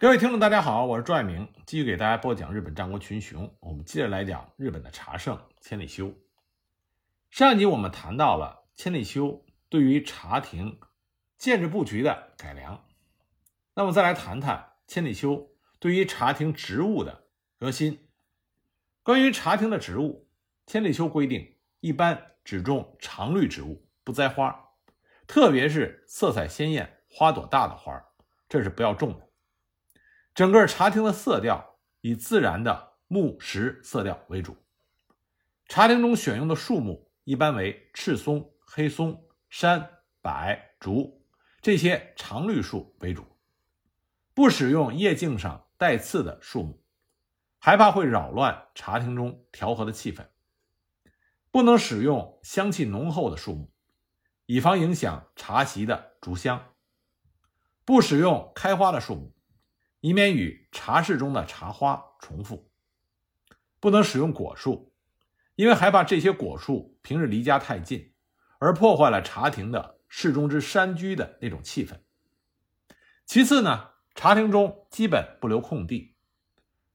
各位听众，大家好，我是朱爱明，继续给大家播讲日本战国群雄。我们接着来讲日本的茶圣千里修。上一集我们谈到了千里修对于茶亭建制布局的改良，那么再来谈谈千里修对于茶亭植物的革新。关于茶亭的植物，千里修规定一般只种常绿植物，不栽花，特别是色彩鲜艳、花朵大的花，这是不要种的。整个茶厅的色调以自然的木石色调为主，茶厅中选用的树木一般为赤松、黑松、山、柏、竹这些常绿树为主，不使用叶茎上带刺的树木，害怕会扰乱茶厅中调和的气氛。不能使用香气浓厚的树木，以防影响茶席的竹香。不使用开花的树木。以免与茶室中的茶花重复，不能使用果树，因为害怕这些果树平日离家太近，而破坏了茶亭的室中之山居的那种气氛。其次呢，茶亭中基本不留空地，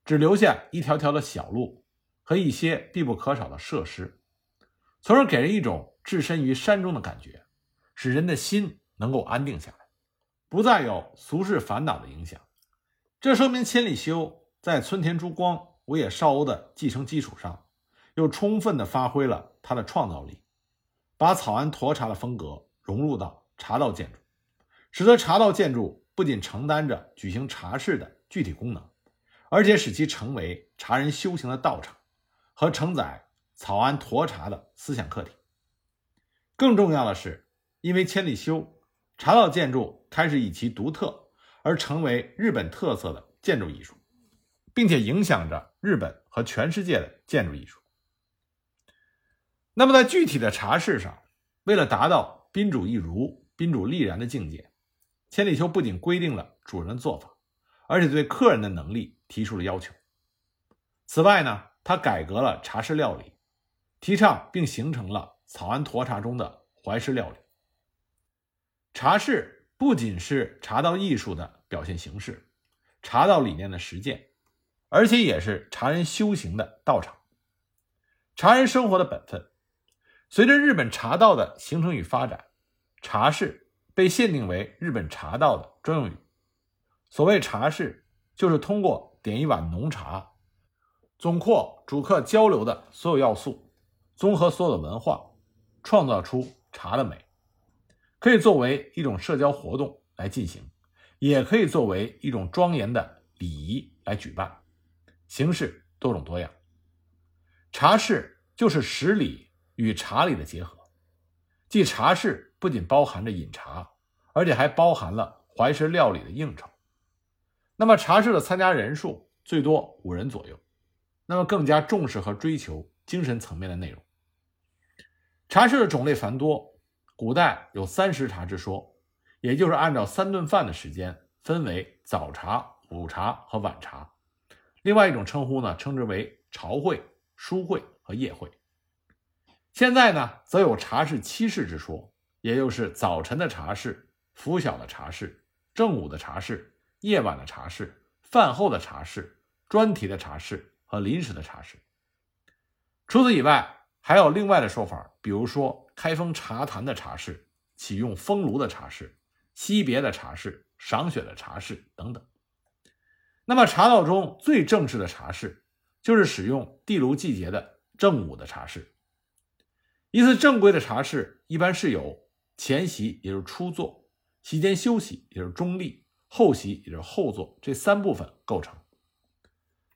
只留下一条条的小路和一些必不可少的设施，从而给人一种置身于山中的感觉，使人的心能够安定下来，不再有俗世烦恼的影响。这说明千里修在村田珠光、五野绍欧的继承基础上，又充分地发挥了他的创造力，把草庵沱茶的风格融入到茶道建筑，使得茶道建筑不仅承担着举行茶事的具体功能，而且使其成为茶人修行的道场和承载草庵沱茶的思想客体。更重要的是，因为千里修，茶道建筑开始以其独特。而成为日本特色的建筑艺术，并且影响着日本和全世界的建筑艺术。那么，在具体的茶室上，为了达到宾主一如、宾主立然的境界，千里修不仅规定了主人的做法，而且对客人的能力提出了要求。此外呢，他改革了茶室料理，提倡并形成了草庵沱茶中的怀石料理。茶室。不仅是茶道艺术的表现形式，茶道理念的实践，而且也是茶人修行的道场，茶人生活的本分。随着日本茶道的形成与发展，茶室被限定为日本茶道的专用语。所谓茶室，就是通过点一碗浓茶，总括主客交流的所有要素，综合所有的文化，创造出茶的美。可以作为一种社交活动来进行，也可以作为一种庄严的礼仪来举办，形式多种多样。茶室就是食礼与茶礼的结合，即茶室不仅包含着饮茶，而且还包含了怀石料理的应酬。那么茶室的参加人数最多五人左右，那么更加重视和追求精神层面的内容。茶室的种类繁多。古代有三时茶之说，也就是按照三顿饭的时间分为早茶、午茶和晚茶。另外一种称呼呢，称之为朝会、书会和夜会。现在呢，则有茶室七事之说，也就是早晨的茶室、拂晓的茶室、正午的茶室、夜晚的茶室、饭后的茶室、专题的茶室和临时的茶室。除此以外，还有另外的说法，比如说开封茶坛的茶室、启用风炉的茶室、惜别的茶室、赏雪的茶室等等。那么茶道中最正式的茶室，就是使用地炉季节的正午的茶室。一次正规的茶室一般是由前席，也就是初坐；席间休息，也就是中立；后席，也就是后坐，这三部分构成。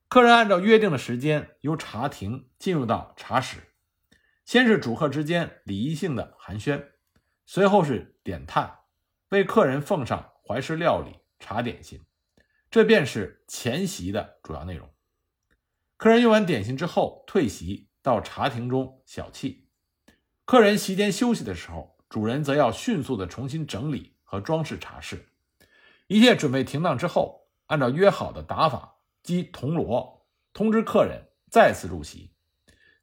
客人按照约定的时间由茶亭进入到茶室。先是主客之间礼仪性的寒暄，随后是点炭，为客人奉上怀石料理、茶点心，这便是前席的主要内容。客人用完点心之后退席到茶亭中小憩，客人席间休息的时候，主人则要迅速的重新整理和装饰茶室。一切准备停当之后，按照约好的打法击铜锣，通知客人再次入席。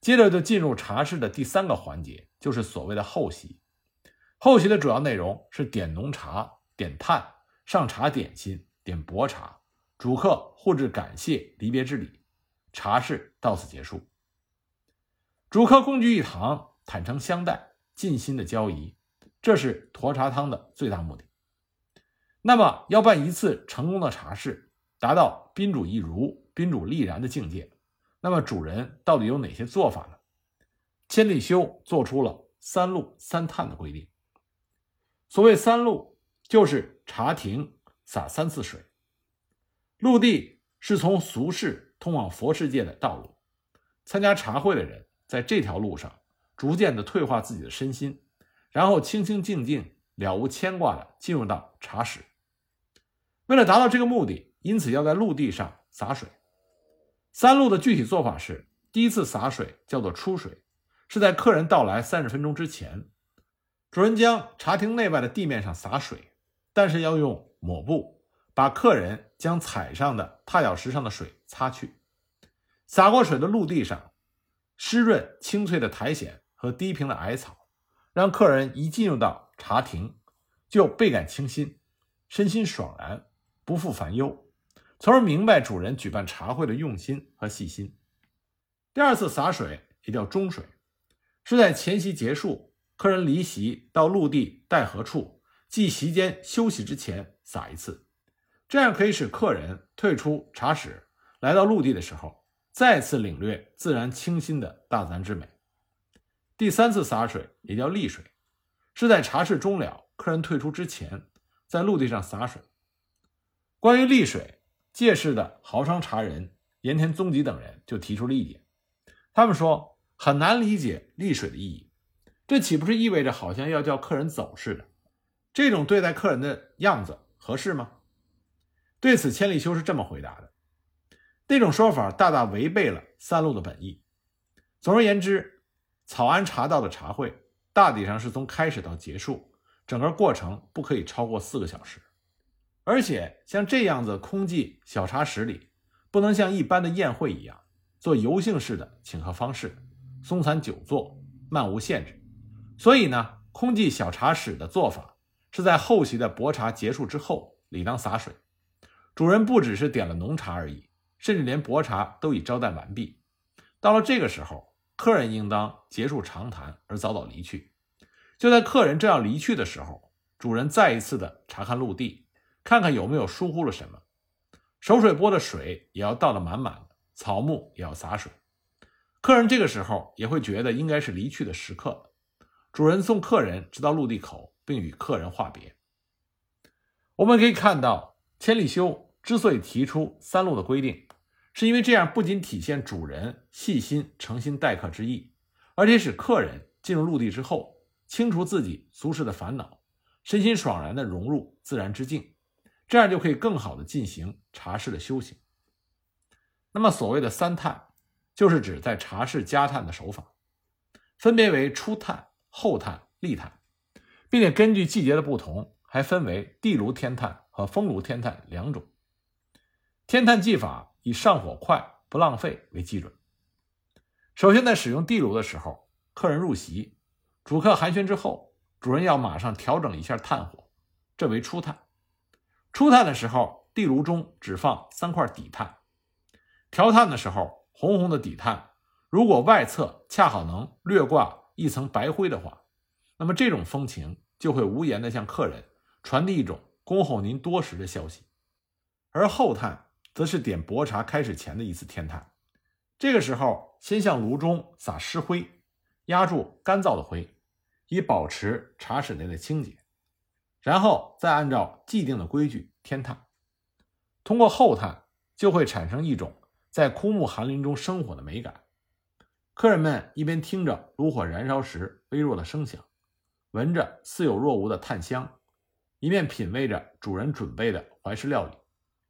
接着就进入茶室的第三个环节，就是所谓的后席。后席的主要内容是点浓茶、点炭、上茶点心、点薄茶、主客互致感谢离别之礼，茶事到此结束。主客共聚一堂，坦诚相待，尽心的交谊，这是沱茶汤的最大目的。那么，要办一次成功的茶事，达到宾主一如、宾主立然的境界，那么主人到底有哪些做法呢？千里修做出了三路三探的规定。所谓三路，就是茶亭洒三次水。陆地是从俗世通往佛世界的道路，参加茶会的人在这条路上逐渐的退化自己的身心，然后清清静静、了无牵挂的进入到茶室。为了达到这个目的，因此要在陆地上洒水。三路的具体做法是：第一次洒水叫做出水，是在客人到来三十分钟之前，主人将茶厅内外的地面上洒水，但是要用抹布。把客人将踩上的踏脚石上的水擦去，洒过水的陆地上，湿润清翠的苔藓和低平的矮草，让客人一进入到茶亭，就倍感清新，身心爽然，不复烦忧，从而明白主人举办茶会的用心和细心。第二次洒水也叫中水，是在前席结束，客人离席到陆地带何处，即席间休息之前洒一次。这样可以使客人退出茶室，来到陆地的时候，再次领略自然清新的大自然之美。第三次洒水也叫沥水，是在茶室终了，客人退出之前，在陆地上洒水。关于沥水，借势的豪商茶人盐田宗吉等人就提出了意见，他们说很难理解沥水的意义，这岂不是意味着好像要叫客人走似的？这种对待客人的样子合适吗？对此，千里修是这么回答的：那种说法大大违背了三路的本意。总而言之，草庵茶道的茶会大体上是从开始到结束，整个过程不可以超过四个小时。而且，像这样子空寂小茶室里，不能像一般的宴会一样做游兴式的请客方式，松散久坐，漫无限制。所以呢，空寂小茶室的做法是在后席的薄茶结束之后，理当洒水。主人不只是点了浓茶而已，甚至连薄茶都已招待完毕。到了这个时候，客人应当结束长谈而早早离去。就在客人正要离去的时候，主人再一次的查看陆地，看看有没有疏忽了什么。守水钵的水也要倒得满满的，草木也要洒水。客人这个时候也会觉得应该是离去的时刻。主人送客人直到陆地口，并与客人话别。我们可以看到千里修。之所以提出三路的规定，是因为这样不仅体现主人细心诚心待客之意，而且使客人进入陆地之后，清除自己俗世的烦恼，身心爽然地融入自然之境，这样就可以更好地进行茶室的修行。那么，所谓的三探，就是指在茶室加探的手法，分别为初探、后探、立探，并且根据季节的不同，还分为地炉天探和风炉天探两种。天探技法以上火快、不浪费为基准。首先，在使用地炉的时候，客人入席，主客寒暄之后，主人要马上调整一下炭火，这为初探。初探的时候，地炉中只放三块底炭。调炭的时候，红红的底炭，如果外侧恰好能略挂一层白灰的话，那么这种风情就会无言地向客人传递一种恭候您多时的消息。而后炭。则是点薄茶开始前的一次天炭，这个时候先向炉中撒湿灰，压住干燥的灰，以保持茶室内的清洁，然后再按照既定的规矩天探。通过后探，就会产生一种在枯木寒林中生火的美感。客人们一边听着炉火燃烧时微弱的声响，闻着似有若无的炭香，一面品味着主人准备的怀石料理。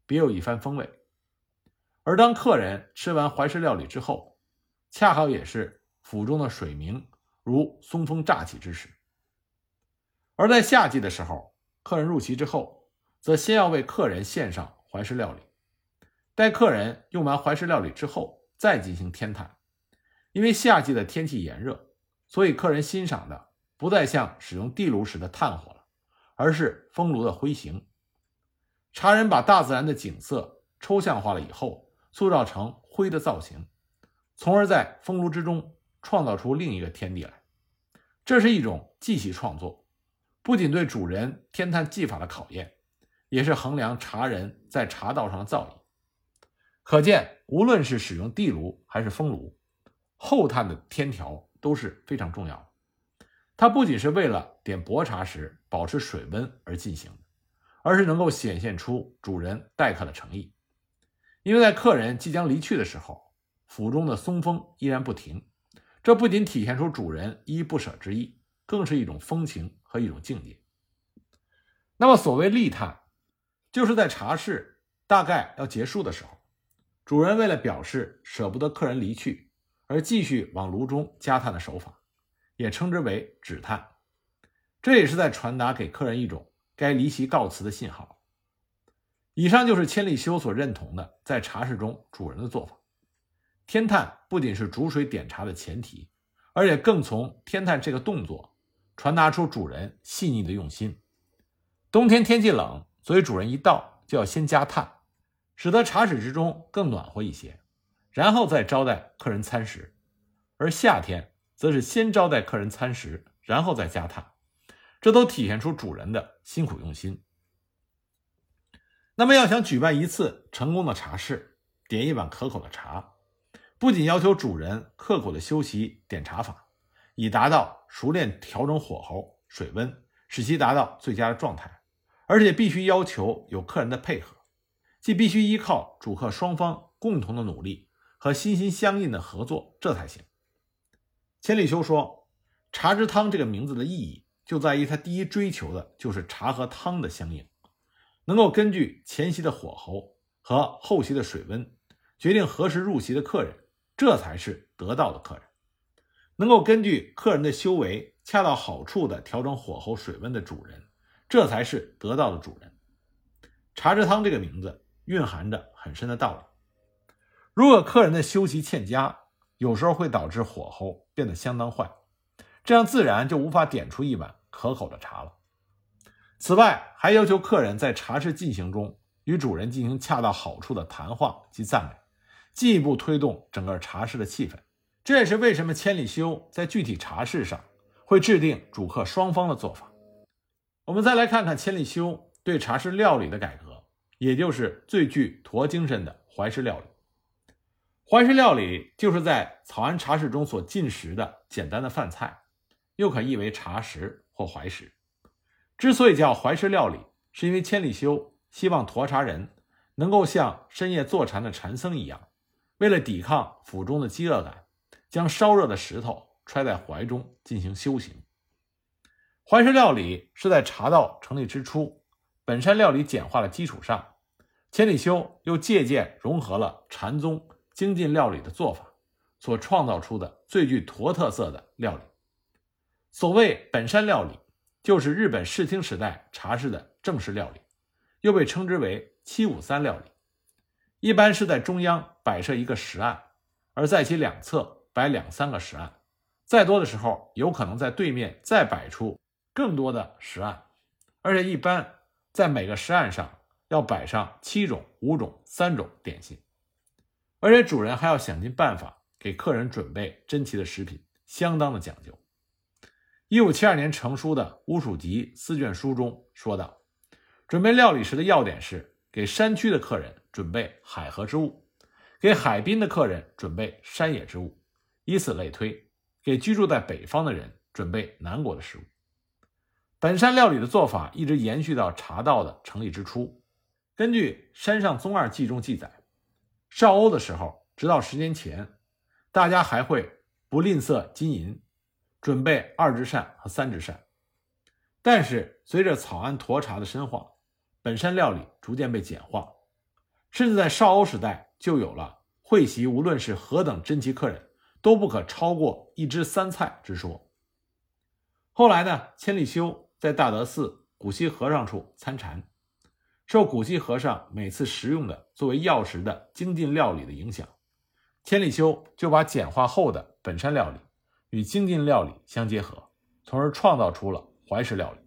别有一番风味。而当客人吃完怀石料理之后，恰好也是府中的水鸣如松风乍起之时。而在夏季的时候，客人入席之后，则先要为客人献上怀石料理，待客人用完怀石料理之后，再进行添炭。因为夏季的天气炎热，所以客人欣赏的不再像使用地炉时的炭火了，而是风炉的灰形。茶人把大自然的景色抽象化了以后，塑造成灰的造型，从而在风炉之中创造出另一个天地来。这是一种技系创作，不仅对主人天探技法的考验，也是衡量茶人在茶道上的造诣。可见，无论是使用地炉还是风炉，后探的天条都是非常重要的。它不仅是为了点薄茶时保持水温而进行的，而是能够显现出主人待客的诚意。因为在客人即将离去的时候，府中的松风依然不停，这不仅体现出主人依依不舍之意，更是一种风情和一种境界。那么，所谓立探，就是在茶室大概要结束的时候，主人为了表示舍不得客人离去，而继续往炉中加炭的手法。也称之为止叹，这也是在传达给客人一种该离席告辞的信号。以上就是千里修所认同的在茶室中主人的做法。天探不仅是煮水点茶的前提，而且更从天探这个动作传达出主人细腻的用心。冬天天气冷，所以主人一到就要先加炭，使得茶室之中更暖和一些，然后再招待客人餐食。而夏天。则是先招待客人餐食，然后再加炭，这都体现出主人的辛苦用心。那么，要想举办一次成功的茶事，点一碗可口的茶，不仅要求主人刻苦的修习点茶法，以达到熟练调整火候、水温，使其达到最佳的状态，而且必须要求有客人的配合，既必须依靠主客双方共同的努力和心心相印的合作，这才行。千里修说：“茶之汤这个名字的意义，就在于它第一追求的就是茶和汤的相应，能够根据前席的火候和后席的水温，决定何时入席的客人，这才是得道的客人；能够根据客人的修为，恰到好处的调整火候、水温的主人，这才是得道的主人。茶之汤这个名字蕴含着很深的道理。如果客人的修习欠佳，有时候会导致火候变得相当坏，这样自然就无法点出一碗可口的茶了。此外，还要求客人在茶室进行中与主人进行恰到好处的谈话及赞美，进一步推动整个茶室的气氛。这也是为什么千里修在具体茶事上会制定主客双方的做法。我们再来看看千里修对茶室料理的改革，也就是最具驼精神的怀石料理。怀石料理就是在草庵茶室中所进食的简单的饭菜，又可译为茶食或怀石。之所以叫怀石料理，是因为千里修希望沱茶人能够像深夜坐禅的禅僧一样，为了抵抗腹中的饥饿感，将烧热的石头揣在怀中进行修行。怀石料理是在茶道成立之初，本山料理简化的基础上，千里修又借鉴融合了禅宗。精进料理的做法所创造出的最具驼特色的料理，所谓本山料理，就是日本室町时代茶室的正式料理，又被称之为七五三料理。一般是在中央摆设一个石案，而在其两侧摆两三个石案，再多的时候有可能在对面再摆出更多的石案，而且一般在每个石案上要摆上七种、五种、三种点心。而且主人还要想尽办法给客人准备珍奇的食品，相当的讲究。一五七二年成书的《乌蜀集》四卷书中说道：“准备料理时的要点是给山区的客人准备海河之物，给海滨的客人准备山野之物，以此类推，给居住在北方的人准备南国的食物。”本山料理的做法一直延续到茶道的成立之初。根据《山上宗二记》中记载。少欧的时候，直到十年前，大家还会不吝啬金银，准备二只扇和三只扇。但是随着草庵沱茶的深化，本山料理逐渐被简化，甚至在少欧时代就有了会席无论是何等珍奇客人，都不可超过一汁三菜之说。后来呢，千里修在大德寺古稀和尚处参禅。受古稀和尚每次食用的作为药食的精进料理的影响，千里修就把简化后的本山料理与精进料理相结合，从而创造出了怀石料理。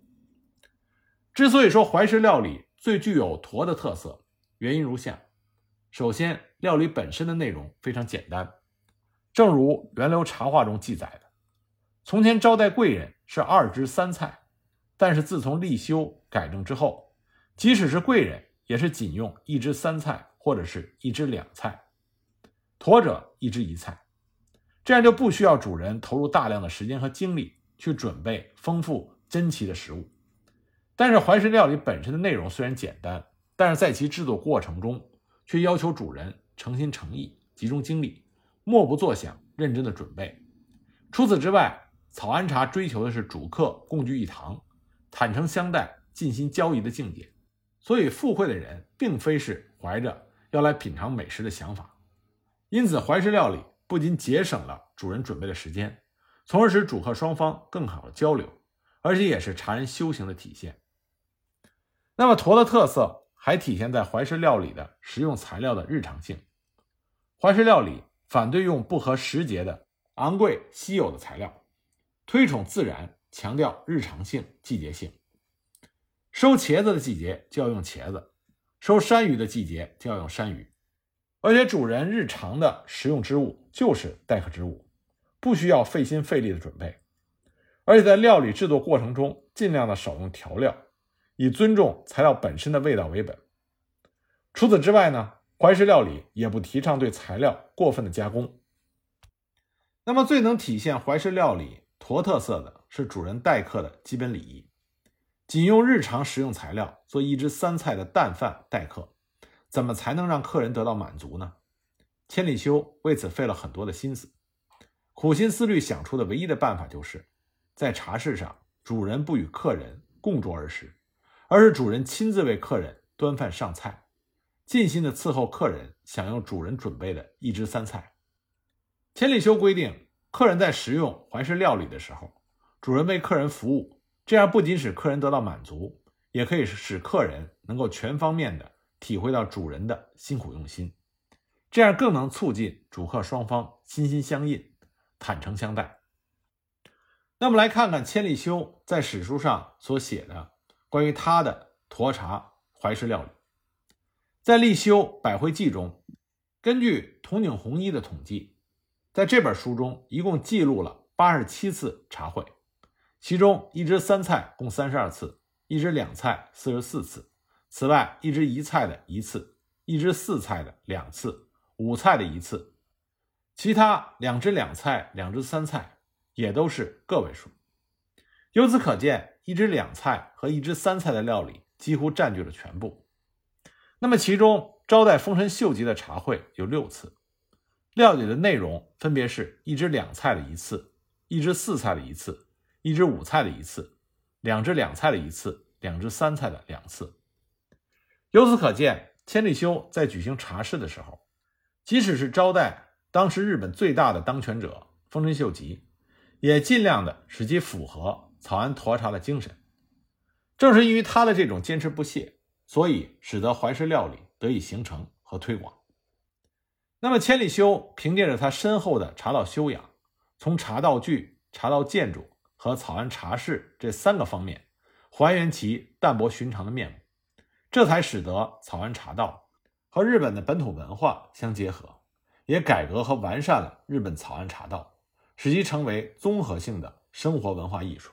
之所以说怀石料理最具有驼的特色，原因如下：首先，料理本身的内容非常简单，正如源流茶话中记载的：从前招待贵人是二汁三菜，但是自从立修改正之后，即使是贵人，也是仅用一汁三菜或者是一汁两菜，驼者一汁一菜，这样就不需要主人投入大量的时间和精力去准备丰富珍奇的食物。但是怀石料理本身的内容虽然简单，但是在其制作过程中。却要求主人诚心诚意、集中精力、默不作响、认真的准备。除此之外，草庵茶追求的是主客共聚一堂、坦诚相待、尽心交谊的境界。所以，赴会的人并非是怀着要来品尝美食的想法。因此，怀石料理不仅节省了主人准备的时间，从而使主客双方更好的交流，而且也是茶人修行的体现。那么，驼的特色。还体现在怀石料理的食用材料的日常性。怀石料理反对用不合时节的昂贵稀有的材料，推崇自然，强调日常性、季节性。收茄子的季节就要用茄子，收山芋的季节就要用山芋。而且主人日常的食用之物就是待客之物，不需要费心费力的准备。而且在料理制作过程中，尽量的少用调料。以尊重材料本身的味道为本。除此之外呢，怀石料理也不提倡对材料过分的加工。那么，最能体现怀石料理坨特色的是主人待客的基本礼仪。仅用日常食用材料做一汁三菜的淡饭待客，怎么才能让客人得到满足呢？千里修为此费了很多的心思，苦心思虑想出的唯一的办法，就是在茶室上，主人不与客人共桌而食。而是主人亲自为客人端饭上菜，尽心的伺候客人享用主人准备的一汁三菜。千里修规定，客人在食用怀石料理的时候，主人为客人服务，这样不仅使客人得到满足，也可以使客人能够全方面的体会到主人的辛苦用心，这样更能促进主客双方心心相印、坦诚相待。那么来看看千里修在史书上所写的。关于他的沱茶怀石料理，在《立修百会记》中，根据筒井弘一的统计，在这本书中一共记录了八十七次茶会，其中一汁三菜共三十二次，一汁两菜四十四次，此外一汁一菜的一次，一汁四菜的两次，五菜的一次，其他两汁两菜、两汁三菜也都是个位数。由此可见。一汁两菜和一汁三菜的料理几乎占据了全部。那么，其中招待丰臣秀吉的茶会有六次，料理的内容分别是一只两菜的一次，一只四菜的一次，一只五菜的一次，两只两菜的一次，两只三菜的两次。由此可见，千利休在举行茶事的时候，即使是招待当时日本最大的当权者丰臣秀吉，也尽量的使其符合。草庵沱茶的精神，正是因为他的这种坚持不懈，所以使得怀石料理得以形成和推广。那么千里修凭借着他深厚的茶道修养，从茶道具、茶道建筑和草庵茶室这三个方面还原其淡泊寻常的面目，这才使得草庵茶道和日本的本土文化相结合，也改革和完善了日本草庵茶道，使其成为综合性的生活文化艺术。